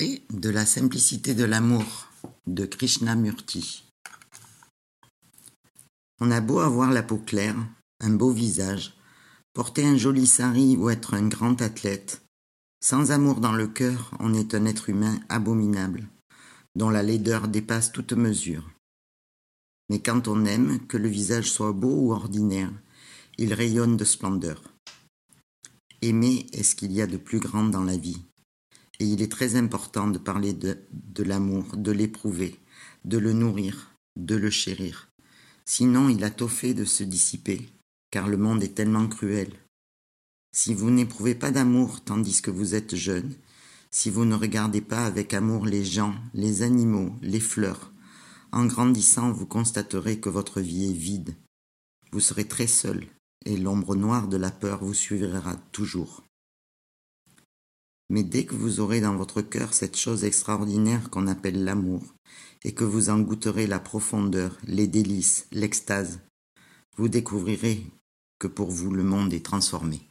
De la simplicité de l'amour de Krishnamurti. On a beau avoir la peau claire, un beau visage, porter un joli sari ou être un grand athlète, sans amour dans le cœur, on est un être humain abominable, dont la laideur dépasse toute mesure. Mais quand on aime, que le visage soit beau ou ordinaire, il rayonne de splendeur. Aimer est ce qu'il y a de plus grand dans la vie. Et il est très important de parler de, l'amour, de l'éprouver, de le nourrir, de le chérir. Sinon, il a tôt fait de se dissiper, car le monde est tellement cruel. Si vous n'éprouvez pas d'amour tandis que vous êtes jeune, si vous ne regardez pas avec amour les gens, les animaux, les fleurs, en grandissant, vous constaterez que votre vie est vide. Vous serez très seul, et l'ombre noire de la peur vous suivra toujours. Mais dès que vous aurez dans votre cœur cette chose extraordinaire qu'on appelle l'amour, et que vous en goûterez la profondeur, les délices, l'extase, vous découvrirez que pour vous le monde est transformé.